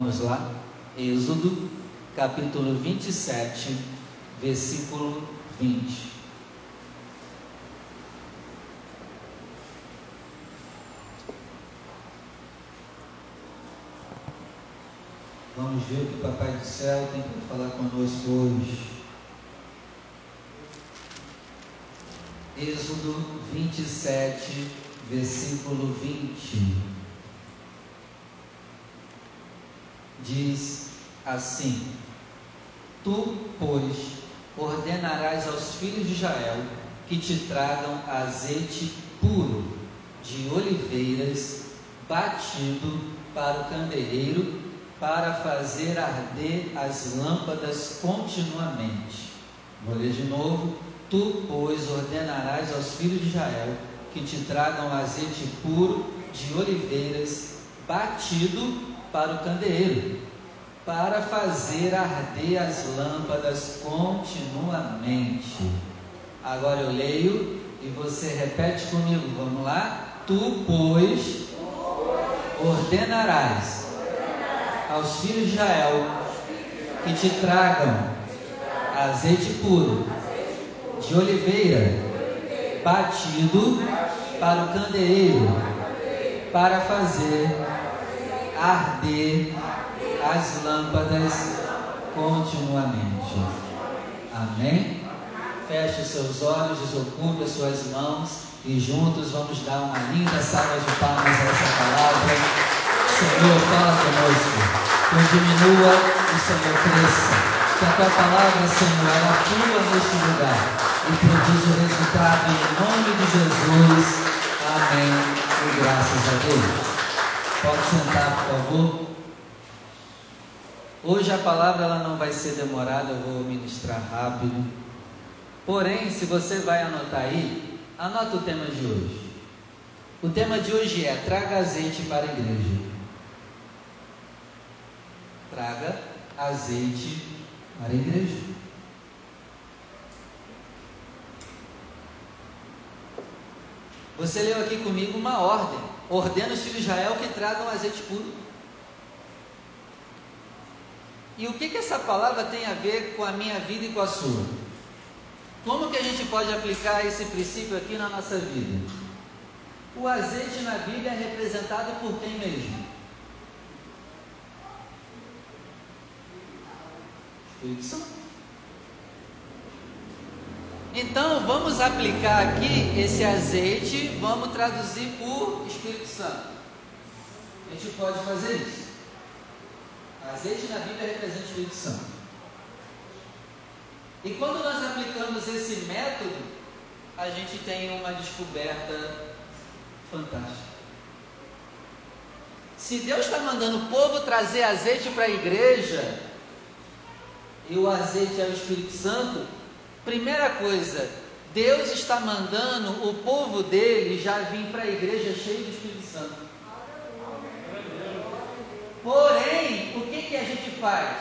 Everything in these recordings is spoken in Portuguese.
Vamos lá, Êxodo, capítulo 27, versículo 20. Vamos ver o que o Papai do Céu tem para falar conosco hoje. Êxodo 27, versículo 20. Diz assim: Tu, pois, ordenarás aos filhos de Israel que te tragam azeite puro de oliveiras batido para o candeeiro para fazer arder as lâmpadas continuamente. Vou ler de novo. Tu, pois, ordenarás aos filhos de Israel que te tragam azeite puro de oliveiras batido para o candeeiro, para fazer arder as lâmpadas continuamente. Agora eu leio e você repete comigo, vamos lá? Tu, pois, ordenarás aos filhos de Israel que te tragam azeite puro de oliveira batido para o candeeiro para fazer arder as lâmpadas continuamente. Amém? Feche os seus olhos, desocupe as suas mãos e juntos vamos dar uma linda salva de palmas a essa palavra. Senhor, fala conosco. Que diminua e Senhor cresça. Que a tua palavra, Senhor, ela flua neste lugar e produza o resultado em nome de Jesus. Amém. E graças a Deus. Pode sentar, por favor. Hoje a palavra ela não vai ser demorada, eu vou ministrar rápido. Porém, se você vai anotar aí, anota o tema de hoje. O tema de hoje é traga azeite para a igreja. Traga azeite para a igreja. Você leu aqui comigo uma ordem ordena os filhos de Israel que tragam azeite puro. E o que, que essa palavra tem a ver com a minha vida e com a sua? Como que a gente pode aplicar esse princípio aqui na nossa vida? O azeite na Bíblia é representado por quem mesmo? Espírito Santo. Então vamos aplicar aqui esse azeite, vamos traduzir por Espírito Santo. A gente pode fazer isso. Azeite na Bíblia representa o Espírito Santo. E quando nós aplicamos esse método, a gente tem uma descoberta fantástica. Se Deus está mandando o povo trazer azeite para a igreja, e o azeite é o Espírito Santo, Primeira coisa, Deus está mandando o povo dele já vir para a igreja cheio do Espírito Santo. Porém, o que, que a gente faz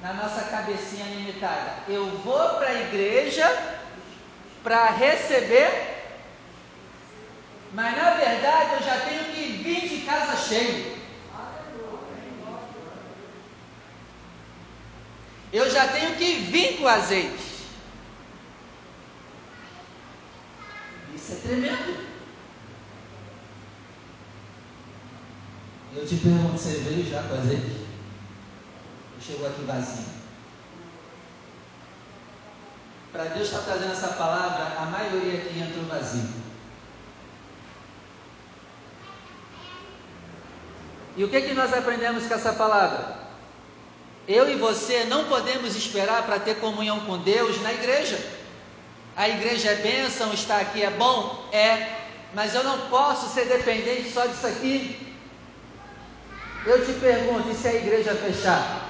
na nossa cabecinha limitada? Eu vou para a igreja para receber, mas na verdade eu já tenho que vir de casa cheio. Eu já tenho que vir com azeite. Isso é tremendo. Eu te pergunto, você veio já com azeite? Ou chegou aqui vazio? Para Deus estar tá trazendo essa palavra, a maioria aqui entrou vazio. E o que, que nós aprendemos com essa palavra? Eu e você não podemos esperar para ter comunhão com Deus na igreja. A igreja é bênção, estar aqui é bom? É, mas eu não posso ser dependente só disso aqui. Eu te pergunto, e se a igreja fechar?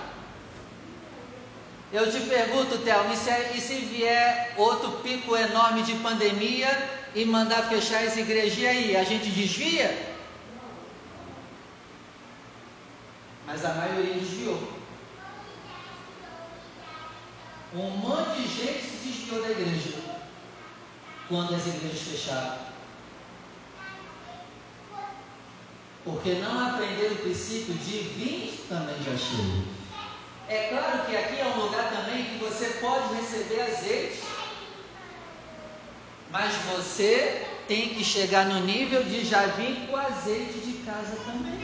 Eu te pergunto, Thelma, e se, e se vier outro pico enorme de pandemia e mandar fechar as igrejas, e aí? A gente desvia? Mas a maioria desviou. Um monte de gente se desviou da igreja quando as igrejas fecharam. Porque não aprenderam o princípio de vir também cheios. É claro que aqui é um lugar também que você pode receber azeite, mas você tem que chegar no nível de já vir com azeite de casa também.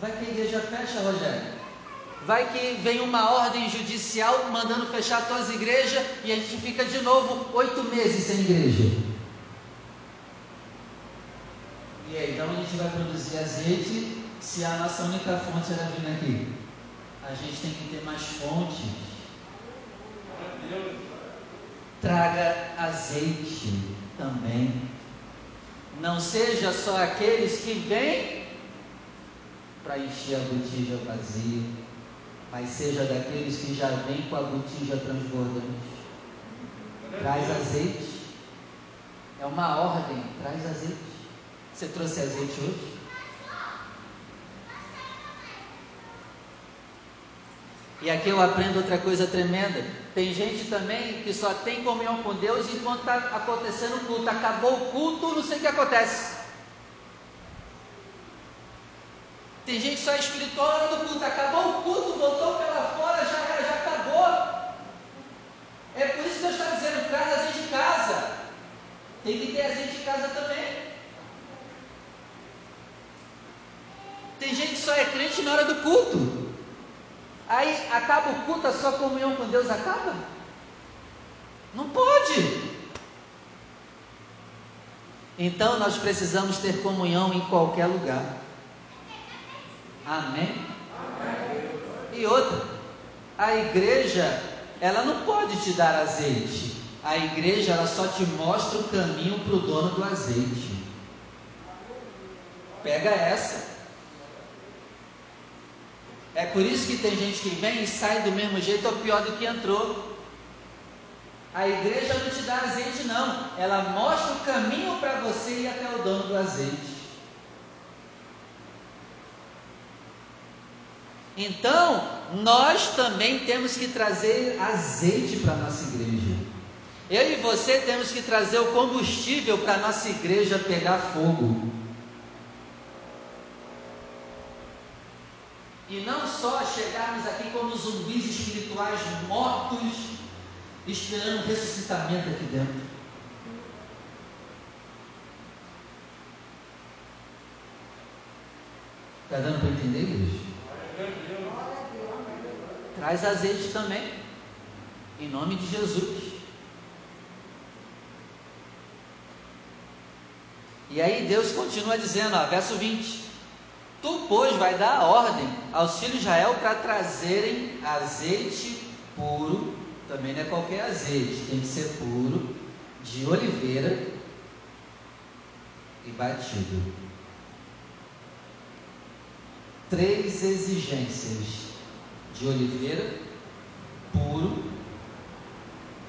Vai que a igreja fecha, Rogério. Vai que vem uma ordem judicial mandando fechar todas as igrejas e a gente fica de novo oito meses sem igreja. E aí, então a gente vai produzir azeite se a nossa única fonte era vir aqui? A gente tem que ter mais fontes. Traga azeite também. Não seja só aqueles que vêm para encher a botija vazia, mas seja daqueles que já vêm com a botija transbordante. Traz azeite. É uma ordem, traz azeite. Você trouxe azeite hoje? E aqui eu aprendo outra coisa tremenda. Tem gente também que só tem comunhão com Deus enquanto está acontecendo o culto. Acabou o culto, não sei o que acontece. Tem gente só é espiritual na hora do culto. Acabou o culto, voltou pela fora, já era, já acabou. É por isso que Deus está dizendo: traz azeite de casa. Tem que ter azeite de casa também. Tem gente que só é crente na hora do culto. Aí acaba o culto, a sua comunhão com Deus acaba? Não pode. Então nós precisamos ter comunhão em qualquer lugar. Amém? E outra, a igreja, ela não pode te dar azeite. A igreja, ela só te mostra o caminho para o dono do azeite. Pega essa. É por isso que tem gente que vem e sai do mesmo jeito ou pior do que entrou. A igreja não te dá azeite, não. Ela mostra o caminho para você ir até o dono do azeite. Então, nós também temos que trazer azeite para a nossa igreja. Eu e você temos que trazer o combustível para a nossa igreja pegar fogo. E não só chegarmos aqui como zumbis espirituais mortos, esperando ressuscitamento aqui dentro. Está dando para entender, igreja? Traz azeite também, em nome de Jesus. E aí Deus continua dizendo, ó, verso 20: Tu, pois, vai dar ordem aos filhos de Israel para trazerem azeite puro, também não é qualquer azeite, tem que ser puro, de oliveira e batido. Três exigências de oliveira, puro,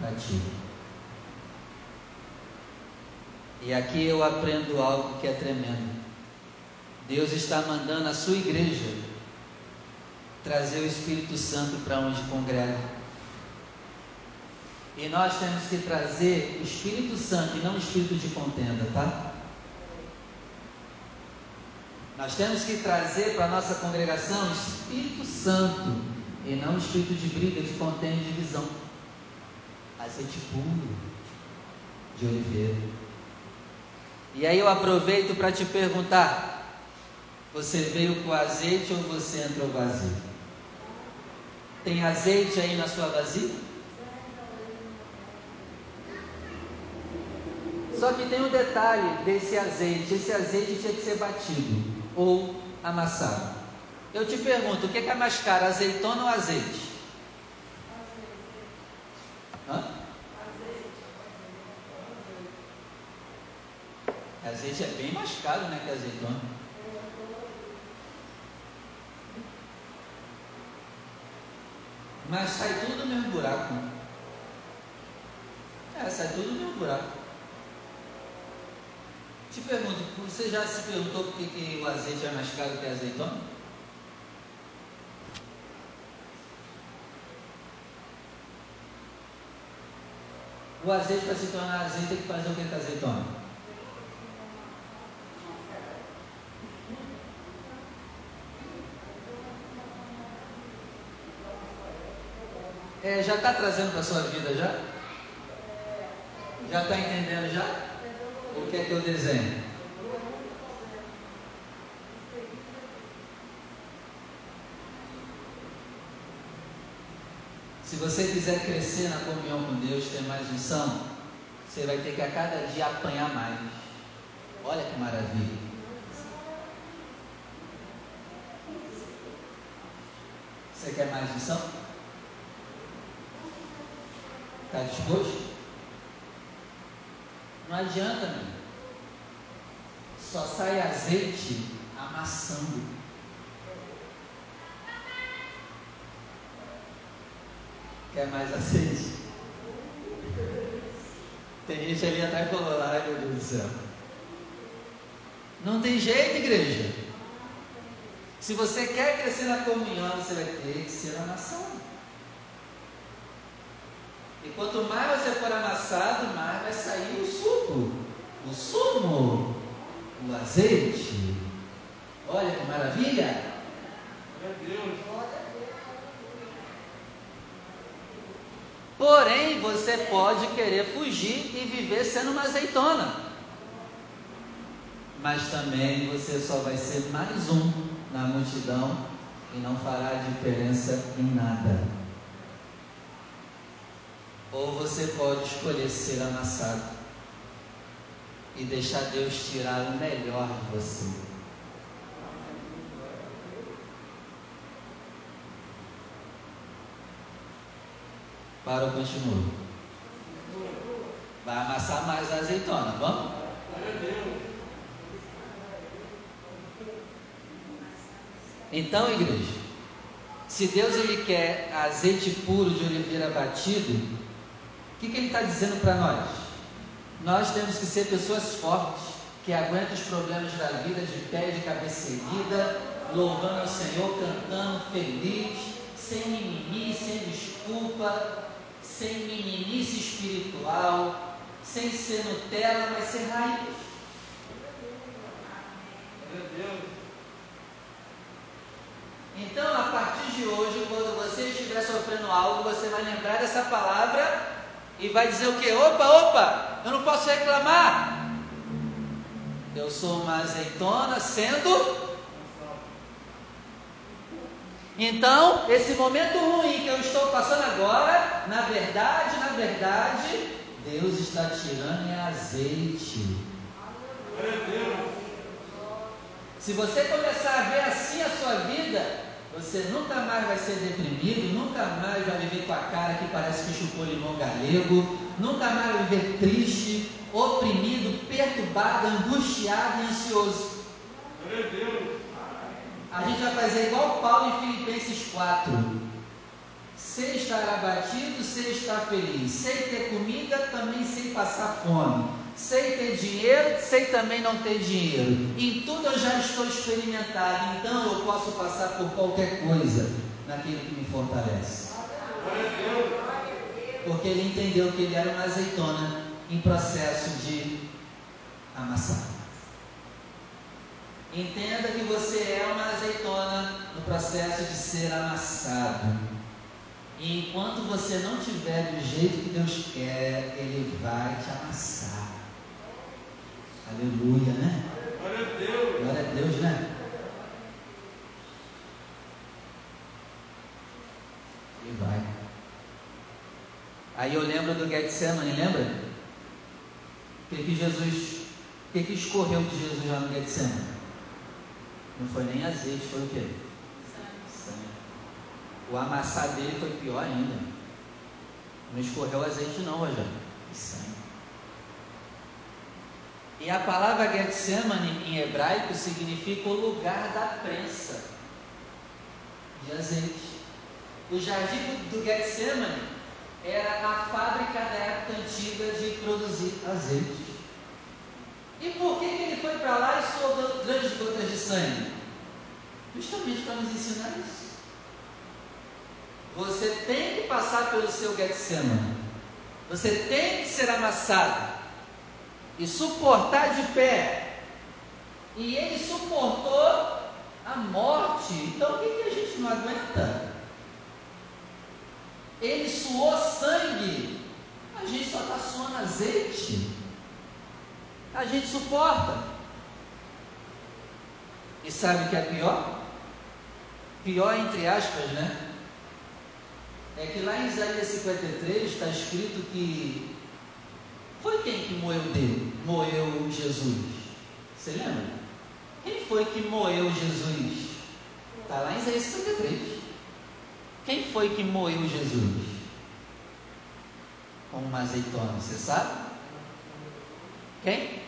batido. E aqui eu aprendo algo que é tremendo. Deus está mandando a sua igreja trazer o Espírito Santo para onde congrega. E nós temos que trazer o Espírito Santo e não o espírito de contenda, tá? Nós temos que trazer para a nossa congregação Espírito Santo e não espírito de briga, de contenda e divisão. Azeite puro de oliveira. E aí eu aproveito para te perguntar: você veio com azeite ou você entrou vazio? Tem azeite aí na sua vasilha? Só que tem um detalhe desse azeite: esse azeite tinha que ser batido ou amassado. Eu te pergunto: o que é mais caro, azeitona ou azeite? Hã? Azeite é bem mais caro né, que azeitona. Mas sai tudo no mesmo buraco. É, sai tudo no mesmo buraco. Te pergunto, você já se perguntou por que, que o azeite é mais caro que a azeitona? O azeite para se tornar azeite tem que fazer o que com a azeitona? É, já está trazendo para a sua vida já? Já está entendendo já? O que é que eu desenho? Se você quiser crescer na comunhão com Deus, ter mais unção, você vai ter que a cada dia apanhar mais. Olha que maravilha. Você quer mais unção? Está disposto? Não adianta, meu. Só sai azeite amassando. Quer mais azeite? Tem gente ali atrás falando, ai meu Deus do céu. Não tem jeito, igreja. Se você quer crescer na comunhão, você vai ter que ser amassado. E quanto mais você for amassado, mais vai sair o suco, o sumo, o azeite. Olha que maravilha! Meu Deus! Porém, você pode querer fugir e viver sendo uma azeitona. Mas também você só vai ser mais um na multidão e não fará diferença em nada. Ou você pode escolher ser amassado e deixar Deus tirar o melhor de você. Para ou continua? Vai amassar mais a azeitona, vamos? Então, igreja, se Deus ele quer azeite puro de oliveira batido, o que, que ele está dizendo para nós? Nós temos que ser pessoas fortes, que aguentam os problemas da vida de pé, de cabeça erguida, louvando ao Senhor, cantando, feliz, sem mimimi, sem desculpa, sem meninice espiritual, sem ser Nutella, mas ser raiz. Meu Deus. Então, a partir de hoje, quando você estiver sofrendo algo, você vai lembrar dessa palavra e vai dizer o que? Opa, opa, eu não posso reclamar. Eu sou uma azeitona sendo então, esse momento ruim que eu estou passando agora, na verdade, na verdade, Deus está tirando é azeite. Se você começar a ver assim a sua vida, você nunca mais vai ser deprimido, nunca mais vai viver com a cara que parece que chupou limão galego, nunca mais vai viver triste, oprimido, perturbado, angustiado e ansioso. A gente vai fazer igual Paulo em Filipenses 4. Sei estar abatido, sei estar feliz. Sei ter comida, também sei passar fome. Sei ter dinheiro, sei também não ter dinheiro. Em tudo eu já estou experimentado, então eu posso passar por qualquer coisa naquele que me fortalece. Porque ele entendeu que ele era uma azeitona em processo de amassar. Entenda que você é uma azeitona no processo de ser amassado. E enquanto você não tiver do jeito que Deus quer, Ele vai te amassar. Aleluia, né? Glória a Deus. Glória a Deus, né? E vai. Aí eu lembro do Getsemane, lembra? O que, que Jesus, o que, que escorreu de Jesus lá no Getsemane? Não foi nem azeite, foi o quê? Sangue. O amassar dele foi pior ainda. Não escorreu azeite não, Rogério. Sangue. E a palavra Getsemane em hebraico significa o lugar da prensa de azeite. O jardim do Getsemane era a fábrica da época antiga de produzir azeite. E por que, que ele foi para lá e suou grandes gotas de sangue? Justamente para nos ensinar isso. Você tem que passar pelo seu Getsemane. Você tem que ser amassado e suportar de pé. E ele suportou a morte. Então o que, que a gente não aguenta? Ele suou sangue. A gente só está suando azeite. A gente suporta. E sabe o que é pior? Pior entre aspas, né? É que lá em Isaías 53 está escrito que foi quem que moeu dele? Moeu Jesus. Você lembra? Quem foi que moeu Jesus? Está lá em Isaías 53. Quem foi que moeu Jesus? Com uma azeitona, você sabe? Quem?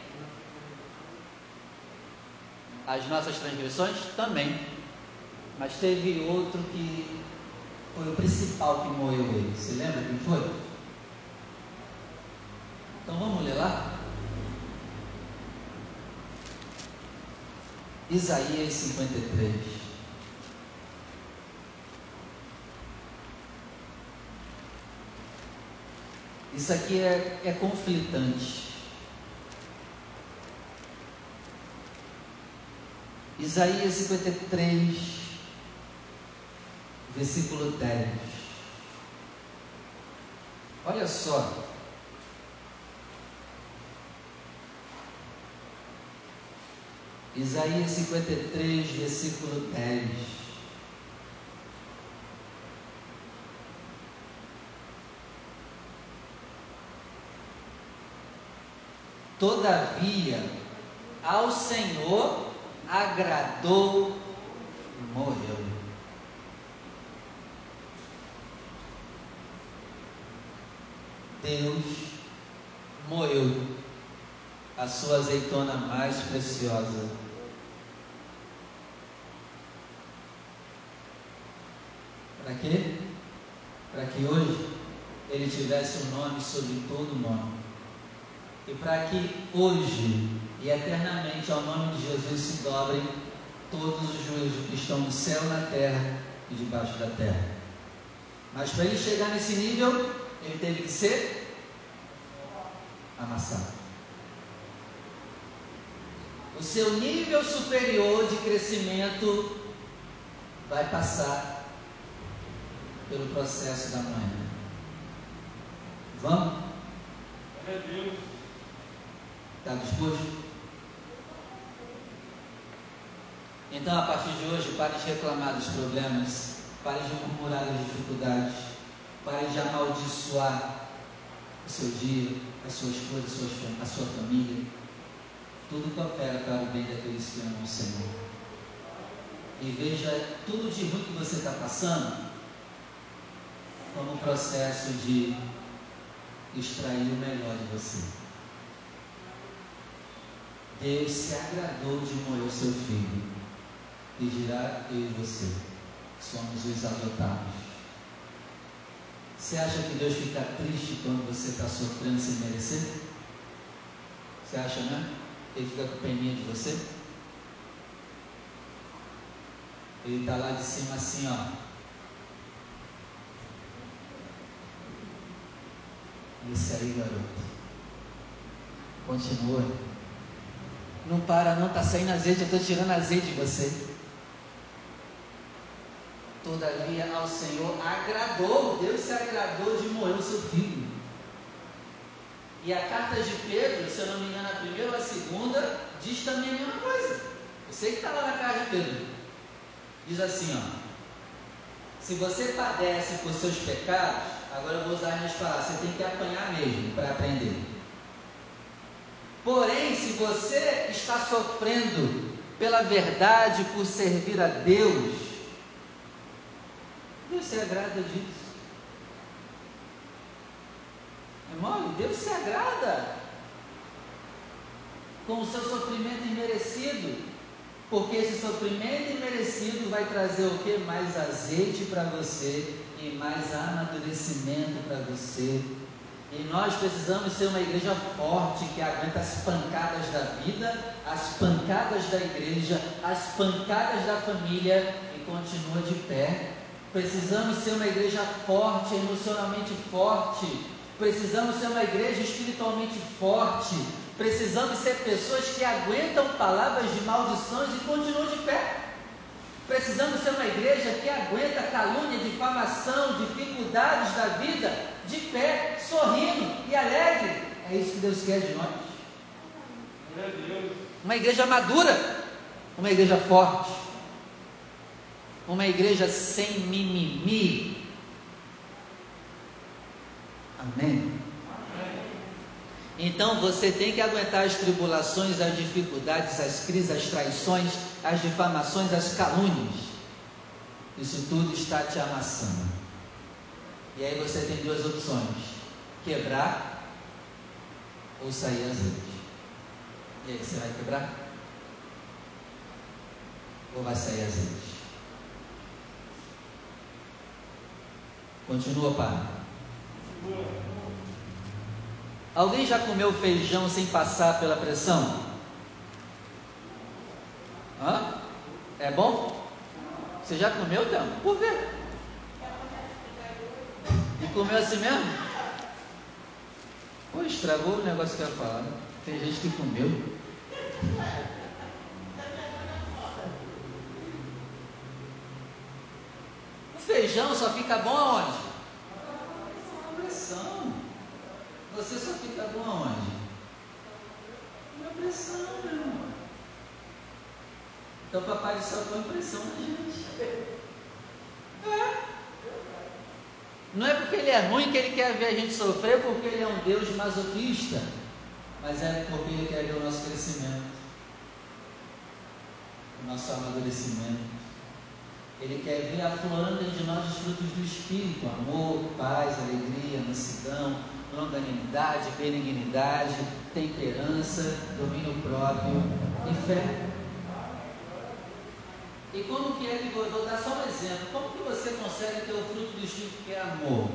As nossas transgressões também. Mas teve outro que foi o principal que moeu ele. Você lembra quem foi? Então vamos ler lá? Isaías 53. Isso aqui é, é conflitante. Isaías 53, versículo 10. Olha só. Isaías 53, versículo 10. Todavia, ao Senhor agradou morreu. Deus moeu a sua azeitona mais preciosa. Para quê? Para que hoje ele tivesse um nome sobre todo nome e para que hoje e eternamente ao nome de Jesus se dobrem todos os joelhos que estão no céu, na terra e debaixo da terra. Mas para ele chegar nesse nível, ele teve que ser amassado. O seu nível superior de crescimento vai passar pelo processo da manhã. Vamos? É Deus. Está disposto? Então, a partir de hoje, pare de reclamar dos problemas, pare de murmurar das dificuldades, pare de amaldiçoar o seu dia, as suas coisas, a sua família. Tudo coopera para o bem daqueles que amam o Senhor. E veja tudo de ruim que você está passando como um processo de extrair o melhor de você. Deus se agradou de moer seu filho e dirá eu e você somos os adotados. Você acha que Deus fica triste quando você está sofrendo sem merecer? Você acha, né? Ele fica com peninha de você? Ele está lá de cima assim, ó. Esse aí, garoto. Continua. Não para, não, está saindo azeite, eu estou tirando azeite de você. Todavia ao Senhor agradou, Deus se agradou de morrer o seu filho. E a carta de Pedro, se eu não me engano, a primeira ou a segunda, diz também a mesma coisa. Eu sei que está lá na carta de Pedro. Diz assim, ó. Se você padece por seus pecados, agora eu vou usar as minhas palavras, você tem que apanhar mesmo para aprender. Porém, se você está sofrendo pela verdade, por servir a Deus, Deus se agrada disso. Irmão, Deus se agrada com o seu sofrimento imerecido, porque esse sofrimento imerecido vai trazer o que? Mais azeite para você e mais amadurecimento para você e nós precisamos ser uma igreja forte que aguenta as pancadas da vida, as pancadas da igreja, as pancadas da família e continua de pé. Precisamos ser uma igreja forte, emocionalmente forte. Precisamos ser uma igreja espiritualmente forte. Precisamos ser pessoas que aguentam palavras de maldições e continuam de pé. Precisamos ser uma igreja que aguenta calúnia, difamação, dificuldades da vida, de pé, sorrindo e alegre. É isso que Deus quer de nós. Uma igreja madura, uma igreja forte, uma igreja sem mimimi. Amém? Então você tem que aguentar as tribulações, as dificuldades, as crises, as traições, as difamações, as calúnias. Isso tudo está te amassando. E aí você tem duas opções: quebrar ou sair azeite. E aí, você vai quebrar? Ou vai sair azeite? Continua, pai. Continua. Alguém já comeu feijão sem passar pela pressão? Hã? É bom? Você já comeu, então? Por quê? E comeu assim mesmo? Pô, estragou o negócio que eu ia falar. Né? Tem gente que comeu. O feijão só fica bom aonde? Pressão. Você só fica bom aonde? Na pressão, meu irmão. Então papai do céu põe pressão na gente. É. Não é porque ele é ruim que ele quer ver a gente sofrer, porque ele é um Deus masoquista. Mas é porque ele quer ver o nosso crescimento, o nosso amadurecimento. Ele quer ver aflorando de nós os frutos do Espírito: amor, paz, alegria, mansidão, longanimidade, benignidade, temperança, domínio próprio e fé. E como que é que vou, vou dar só um exemplo? Como que você consegue ter o fruto do Espírito que é amor?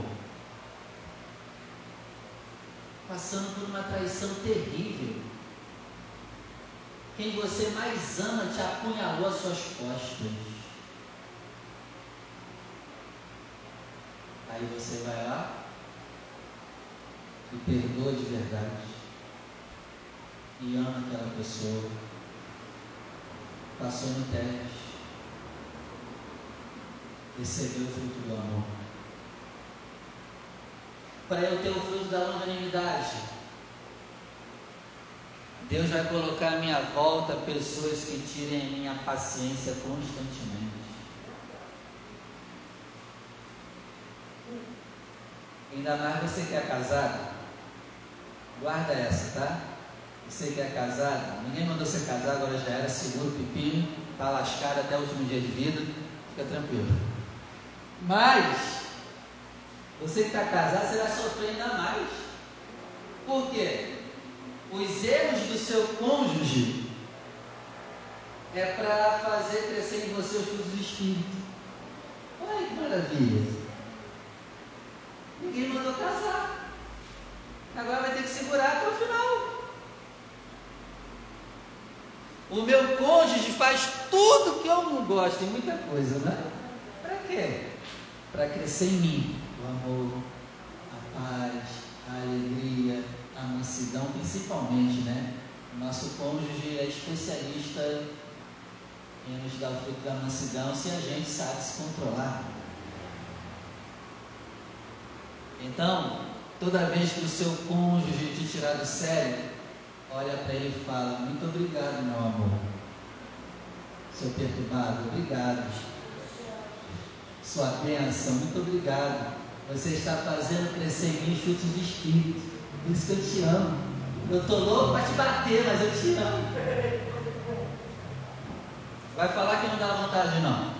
Passando por uma traição terrível. Quem você mais ama te apunhalou às suas costas. Aí você vai lá e perdoa de verdade e ama aquela pessoa. Passou no teste, recebeu o fruto do amor. Para eu ter o fruto da longanimidade, Deus vai colocar à minha volta pessoas que tirem a minha paciência constantemente. Ainda mais você que é casado. Guarda essa, tá? Você que é casado, ninguém mandou você casar, agora já era, seguro pepino, tá lascado até o último dia de vida, fica tranquilo. Mas, você que está casado, você vai sofrer ainda mais. Por quê? Os erros do seu cônjuge é para fazer crescer em você os frutos do Espírito. Olha que maravilha! Ninguém mandou casar. Agora vai segurar até o final. O meu cônjuge faz tudo que eu não gosto, tem muita coisa, né? Para quê? Para crescer em mim o amor, a paz, a alegria, a mansidão, principalmente, né? O nosso cônjuge é especialista em nos dar o fruto da mansidão se a gente sabe se controlar. Então, Toda vez que o seu cônjuge te tirar do sério, olha para ele e fala: Muito obrigado, meu amor. Seu perturbado, obrigado. Sua bênção, muito obrigado. Você está fazendo crescer em mim chutes de espírito. Por isso que eu te amo. Eu estou louco para te bater, mas eu te amo. Vai falar que não dá vontade, não.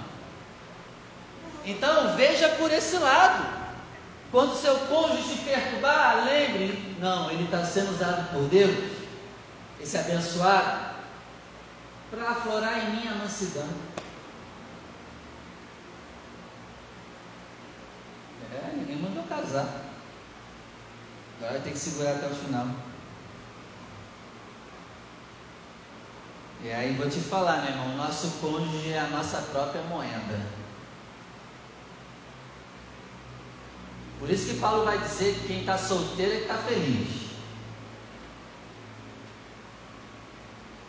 Então veja por esse lado. Quando seu cônjuge se perturbar, lembre, não, ele está sendo usado por Deus, esse abençoado, para aflorar em mim a mansidão. É, ninguém mandou casar. Agora tem que segurar até o final. E aí vou te falar, meu irmão, nosso cônjuge é a nossa própria moeda. Por isso que Paulo vai dizer que quem está solteiro é que está feliz.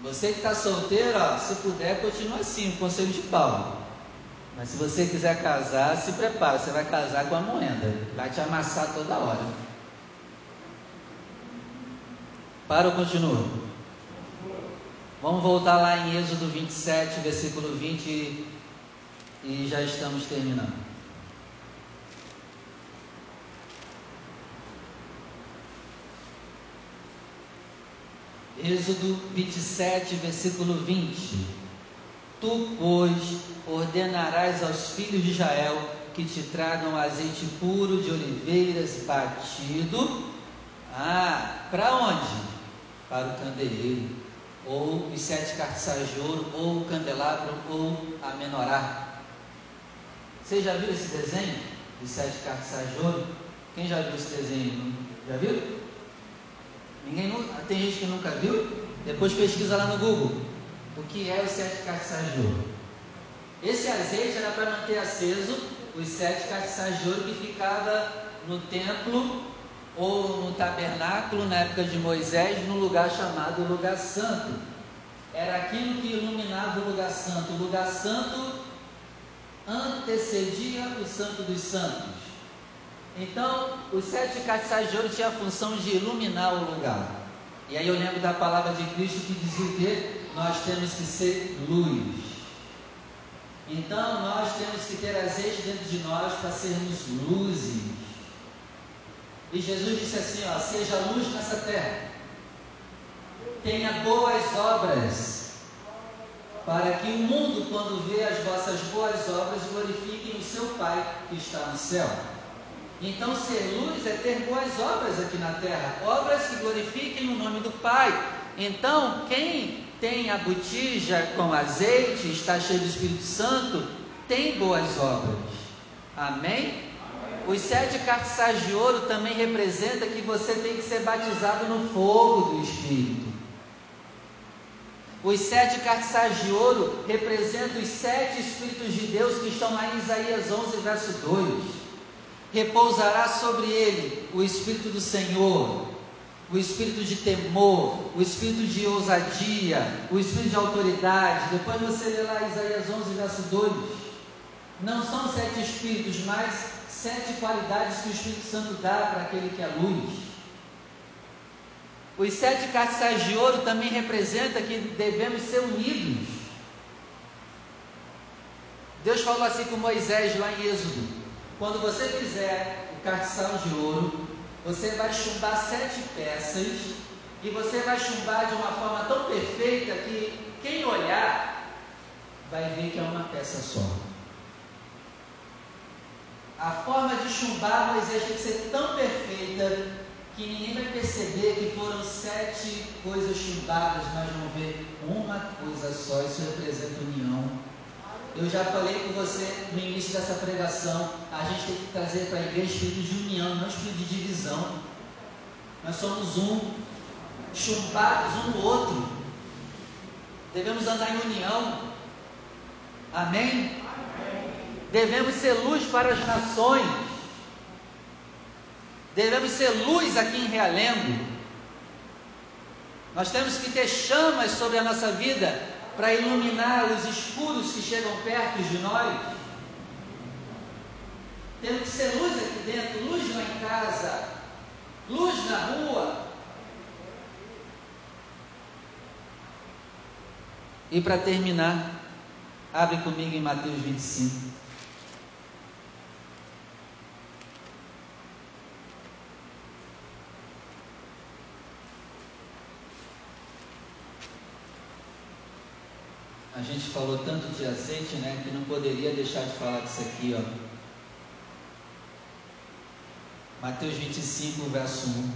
Você que está solteiro, ó, se puder, continua assim, o conselho de Paulo. Mas se você quiser casar, se prepara, você vai casar com a moeda, vai te amassar toda hora. Para ou continua? Vamos voltar lá em Êxodo 27, versículo 20, e já estamos terminando. Êxodo 27, versículo 20. Tu, pois, ordenarás aos filhos de Israel que te tragam azeite puro de oliveiras batido. Ah, para onde? Para o candeeiro, ou os sete cartiçais de ouro, ou o candelabro, ou a menorá. Você já viu esse desenho dos sete cartiçais de ouro? Quem já viu esse desenho? Já viu? Ninguém, tem gente que nunca viu? Depois pesquisa lá no Google o que é os sete castiçais de ouro. Esse azeite era para manter aceso os sete castiçais de ouro que ficava no templo ou no tabernáculo na época de Moisés, no lugar chamado lugar santo. Era aquilo que iluminava o lugar santo. O lugar santo antecedia o santo dos santos. Então, os sete castiçais de ouro tinham a função de iluminar o lugar. E aí eu lembro da palavra de Cristo que dizia o quê? Nós temos que ser luz. Então, nós temos que ter azeite dentro de nós para sermos luzes. E Jesus disse assim: ó, seja luz nessa terra, tenha boas obras, para que o mundo, quando vê as vossas boas obras, glorifique o seu Pai que está no céu. Então, ser luz é ter boas obras aqui na terra, obras que glorifiquem o nome do Pai. Então, quem tem a botija com azeite, está cheio do Espírito Santo, tem boas obras. Amém? Os sete castiçais de ouro também representa que você tem que ser batizado no fogo do Espírito. Os sete castiçais de ouro representam os sete Espíritos de Deus que estão lá em Isaías 11, verso 2 repousará sobre ele o Espírito do Senhor, o Espírito de temor, o Espírito de ousadia, o Espírito de autoridade. Depois você lê lá Isaías 11, verso 2. Não são sete Espíritos, mas sete qualidades que o Espírito Santo dá para aquele que é luz. Os sete castiçais de ouro também representa que devemos ser unidos. Deus falou assim com Moisés lá em Êxodo: quando você fizer o castiçal de ouro, você vai chumbar sete peças e você vai chumbar de uma forma tão perfeita que quem olhar vai ver que é uma peça só. A forma de chumbar Moisés tem que ser tão perfeita que ninguém vai perceber que foram sete coisas chumbadas, mas vão ver uma coisa só. Isso representa união eu já falei com você no início dessa pregação, a gente tem que trazer para a igreja espírito de união, não espírito de divisão. Nós somos um, chumbados um no outro. Devemos andar em união. Amém? Amém? Devemos ser luz para as nações. Devemos ser luz aqui em Realengo. Nós temos que ter chamas sobre a nossa vida para iluminar os escuros que chegam perto de nós. Temos que ser luz aqui dentro, luz lá em casa, luz na rua. E para terminar, abre comigo em Mateus 25. Gente falou tanto de azeite, né, que não poderia deixar de falar disso aqui, ó. Mateus 25, verso 1.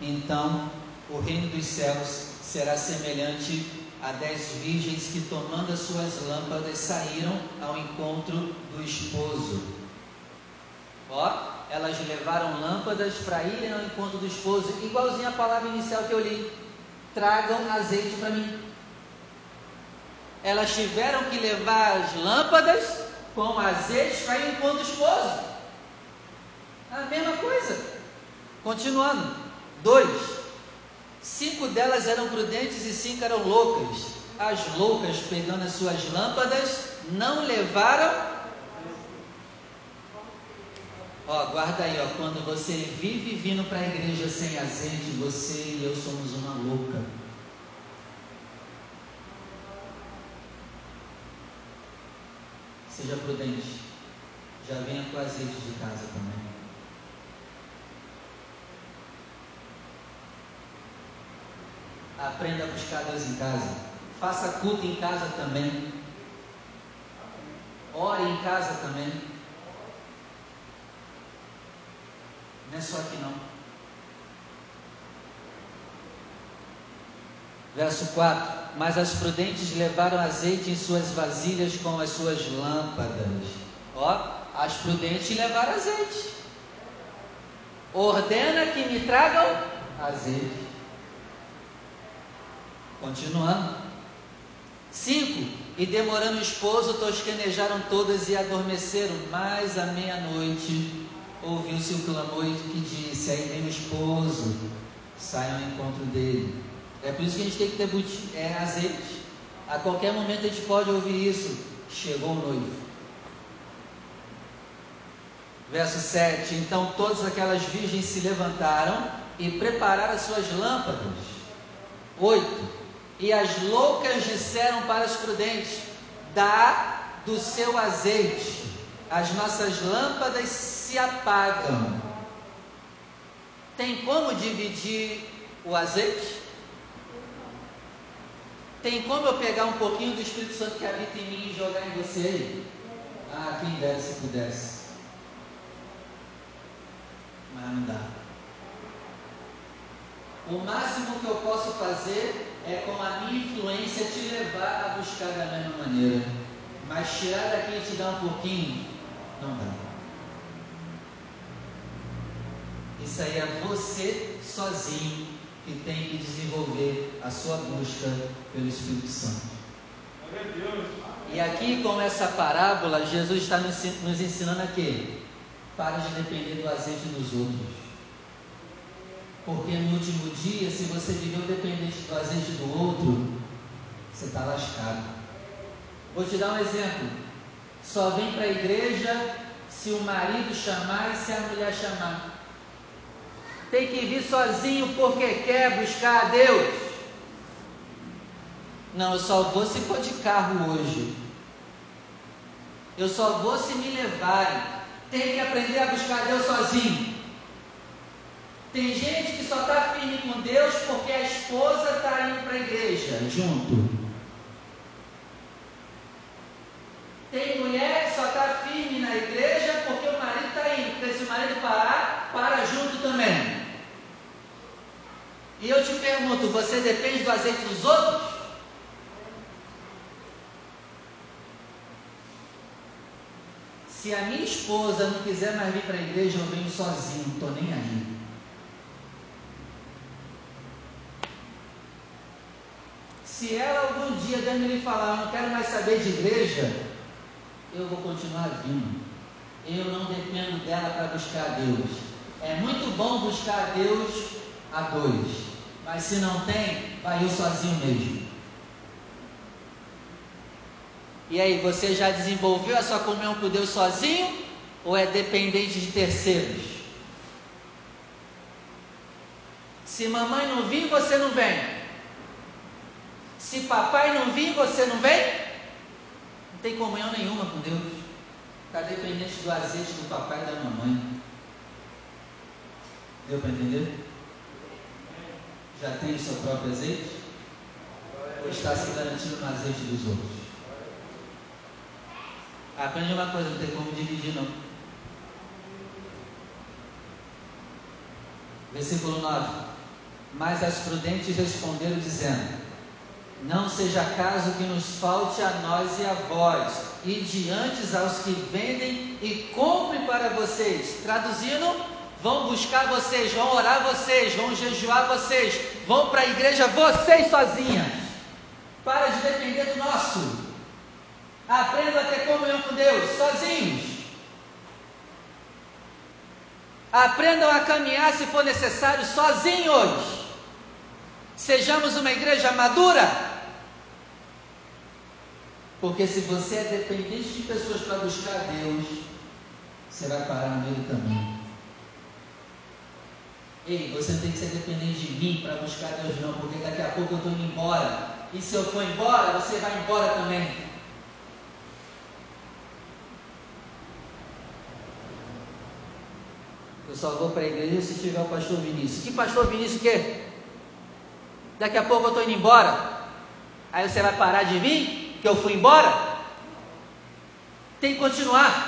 Então, o reino dos céus será semelhante a dez virgens que, tomando as suas lâmpadas, saíram ao encontro do esposo. Ó, elas levaram lâmpadas para irem ao encontro do esposo, igualzinho a palavra inicial que eu li. Tragam azeite para mim. Elas tiveram que levar as lâmpadas com azeite para ir ao encontro do esposo. A mesma coisa. Continuando. Dois. Cinco delas eram prudentes e cinco eram loucas. As loucas, pegando as suas lâmpadas, não levaram. Ó, guarda aí, ó, quando você vive vindo para a igreja sem azeite, você e eu somos uma louca. Seja prudente. Já venha com azeite de casa também. Aprenda a buscar Deus em casa. Faça culto em casa também. Ore em casa também. Não é só aqui não. Verso 4: Mas as prudentes levaram azeite em suas vasilhas com as suas lâmpadas. Ó, as prudentes levaram azeite. Ordena que me tragam azeite. Continuando. Cinco. E demorando o esposo, tosquenejaram todas e adormeceram. Mas à meia-noite ouviu-se o clamor que disse: Aí vem o esposo, saiam ao encontro dele. É por isso que a gente tem que ter é, azeite. A qualquer momento a gente pode ouvir isso. Chegou o noivo. Verso 7: Então todas aquelas virgens se levantaram e prepararam as suas lâmpadas. 8: e as loucas disseram para os prudentes: Dá do seu azeite, as nossas lâmpadas se apagam. Tem como dividir o azeite? Tem como eu pegar um pouquinho do Espírito Santo que habita em mim e jogar em você aí? Ah, quem dera se pudesse. Mas não dá. O máximo que eu posso fazer é com a minha influência te levar a buscar da mesma maneira. Mas tirar daqui e te dar um pouquinho, não dá. Isso aí é você sozinho que tem que desenvolver a sua busca pelo Espírito Santo. E aqui com essa parábola, Jesus está nos ensinando aqui. Para de depender do azeite dos outros. Porque no último dia, se você viveu dependente do azeite do outro, você está lascado. Vou te dar um exemplo. Só vem para a igreja se o marido chamar e se a mulher chamar. Tem que vir sozinho porque quer buscar a Deus. Não, eu só vou se for de carro hoje. Eu só vou se me levarem. Tem que aprender a buscar a Deus sozinho. Tem gente que só está firme com Deus porque a esposa está indo para a igreja junto. Tem mulher que só está firme na igreja porque o marido está indo. Porque se o marido parar, para junto também. E eu te pergunto: você depende do azeite dos outros? Se a minha esposa não quiser mais vir para a igreja, eu venho sozinho, não estou nem aí. Se ela algum dia der me falar, eu não quero mais saber de igreja, eu vou continuar vindo. Eu não dependo dela para buscar a Deus. É muito bom buscar a Deus a dois, mas se não tem, vai eu sozinho mesmo. E aí, você já desenvolveu a sua comunhão com Deus sozinho ou é dependente de terceiros? Se mamãe não vir, você não vem. Se papai não vir, você não vem? Não tem comunhão nenhuma com Deus. Está dependente do azeite do papai e da mamãe. Deu para entender? Já tem o seu próprio azeite? Ou está se garantindo no azeite dos outros? Aprende uma coisa, não tem como dividir não. Versículo 9. Mas as prudentes responderam dizendo: não seja caso que nos falte a nós e a vós, e diante aos que vendem e compre para vocês. Traduzindo, vão buscar vocês, vão orar vocês, vão jejuar vocês, vão para a igreja vocês sozinhas. Para de depender do nosso. Aprenda a ter comunhão com Deus, sozinhos. Aprendam a caminhar se for necessário, sozinhos. Sejamos uma igreja madura. Porque se você é dependente de pessoas para buscar Deus, você vai parar no meio caminho. Ei, você não tem que ser dependente de mim para buscar Deus, não, porque daqui a pouco eu estou indo embora. E se eu for embora, você vai embora também. Eu só vou para a igreja se tiver o pastor Vinícius. Que pastor Vinícius o quê? Daqui a pouco eu estou indo embora. Aí você vai parar de vir? Que eu fui embora? Tem que continuar.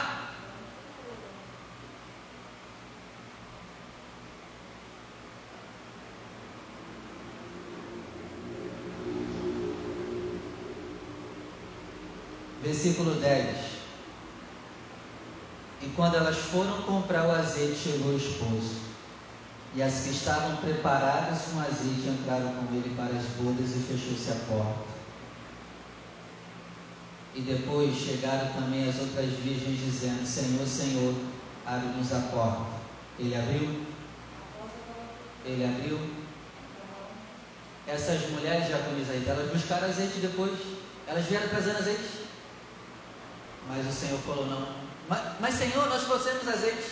Versículo 10. E quando elas foram comprar o azeite, chegou o esposo. E as que estavam preparadas com azeite entraram com ele para as bodas e fechou-se a porta. E depois chegaram também as outras virgens, dizendo: Senhor, Senhor, abre-nos a porta. Ele abriu? Ele abriu? Essas mulheres japonesas, elas buscaram azeite depois. Elas vieram trazendo azeite. Mas o Senhor falou: Não. Mas, mas Senhor, nós trouxemos azeite.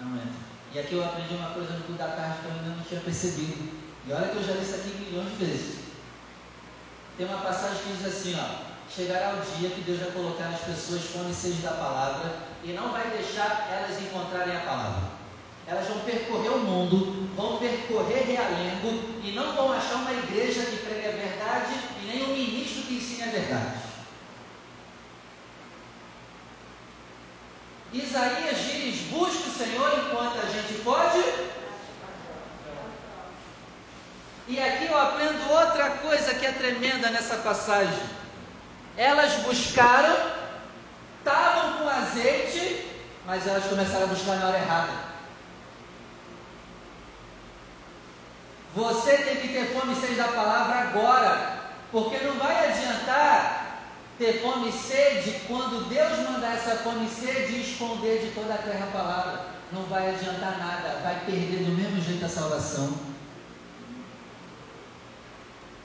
Não entra. E aqui eu aprendi uma coisa no culto da tarde que eu ainda não tinha percebido. E olha que eu já li isso aqui milhões de vezes. Tem uma passagem que diz assim: ó, Chegará o dia que Deus vai colocar as pessoas fome e sede da palavra e não vai deixar elas encontrarem a palavra. Elas vão percorrer o mundo, vão percorrer realengo e não vão achar uma igreja que pregue a verdade e nem um ministro que ensine a verdade. Isaías diz: busque o Senhor enquanto a gente pode. E aqui eu aprendo outra coisa que é tremenda nessa passagem. Elas buscaram, estavam com azeite, mas elas começaram a buscar na hora errada. Você tem que ter fome e sede da palavra agora, porque não vai adiantar ter fome e sede, quando Deus mandar essa fome e sede esconder de toda a terra a palavra, não vai adiantar nada, vai perder do mesmo jeito a salvação.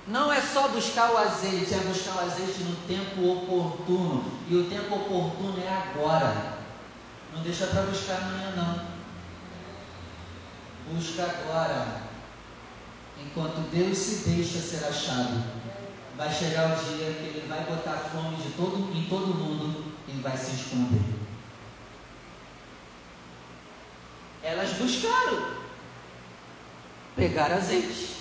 Não é só buscar o azeite, é buscar o azeite no tempo oportuno. E o tempo oportuno é agora. Não deixa para buscar amanhã não. Busca agora. Enquanto Deus se deixa ser achado vai chegar o dia que ele vai botar fome de todo, em todo mundo e vai se esconder. Elas buscaram pegar azeite,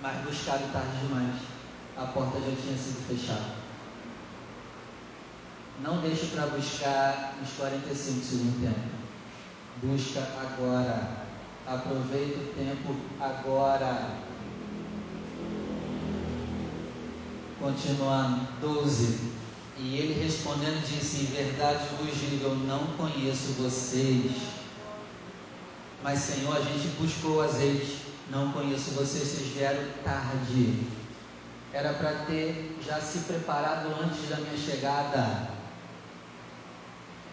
mas buscaram tarde demais. A porta já tinha sido fechada. Não deixe para buscar nos 45 segundos tempo. Busca agora. Aproveita o tempo agora. Continuando, 12. E ele respondendo disse: Em verdade vos digo, eu não conheço vocês. Mas Senhor, a gente buscou azeite, não conheço vocês, vocês vieram tarde. Era para ter já se preparado antes da minha chegada.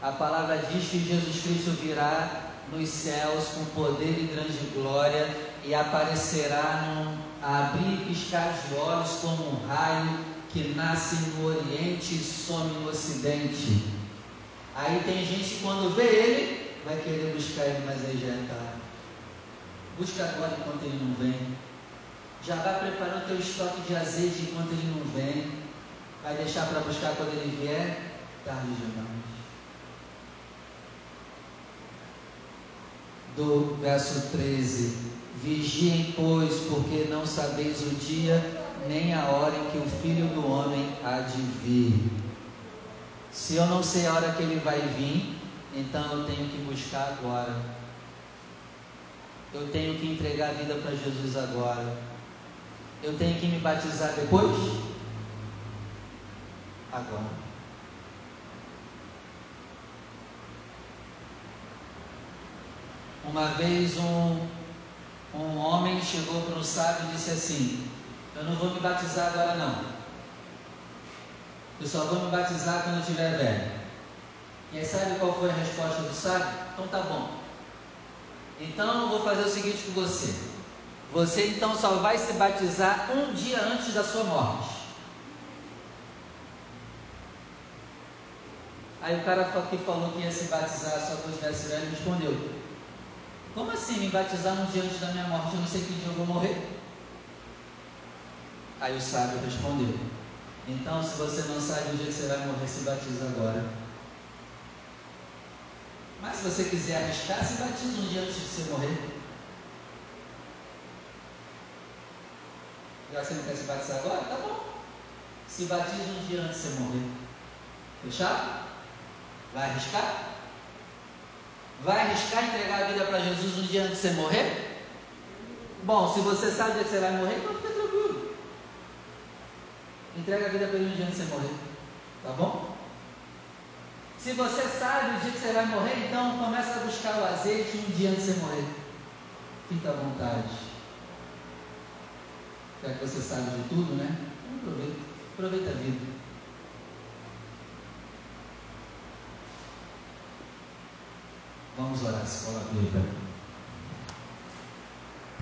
A palavra diz que Jesus Cristo virá nos céus com poder e grande glória e aparecerá num abrir e piscar de olhos como um raio que nasce no Oriente e some no Ocidente. Aí tem gente que quando vê ele, vai querer buscar ele, mas aí já é tarde. Busca agora enquanto ele não vem. Já vai preparando o teu estoque de azeite enquanto ele não vem. Vai deixar para buscar quando ele vier? Tarde demais. Do verso 13 Vigiem, pois, porque não sabeis o dia nem a hora em que o Filho do Homem há de vir. Se eu não sei a hora que ele vai vir, então eu tenho que buscar agora. Eu tenho que entregar a vida para Jesus agora. Eu tenho que me batizar depois? Agora. Uma vez um um homem chegou para um sábio e disse assim: Eu não vou me batizar agora não. Eu só vou me batizar quando eu estiver velho. E aí sabe qual foi a resposta do sábio? Então tá bom. Então eu vou fazer o seguinte com você. Você então só vai se batizar um dia antes da sua morte. Aí o cara que falou que ia se batizar só dois meses velho respondeu: Como assim me batizar um dia antes da minha morte? Eu não sei que dia eu vou morrer. Aí o sábio respondeu: Então, se você não sabe o dia que você vai morrer, se batiza agora. Mas se você quiser arriscar, se batiza um dia antes de você morrer. Já você não quer se batizar agora? Tá bom. Se batiza um dia antes de você morrer. Fechado? Vai arriscar? Vai arriscar entregar a vida para Jesus um dia antes de você morrer? Bom, se você sabe que você vai morrer, então fica tranquilo. Entrega a vida para ele um dia antes de você morrer. Tá bom? Se você sabe o dia que você vai morrer, então começa a buscar o azeite um dia antes de você morrer. Fica à vontade. Já que você sabe de tudo, né? Aproveita. Aproveita a vida. Vamos orar, coloque aí,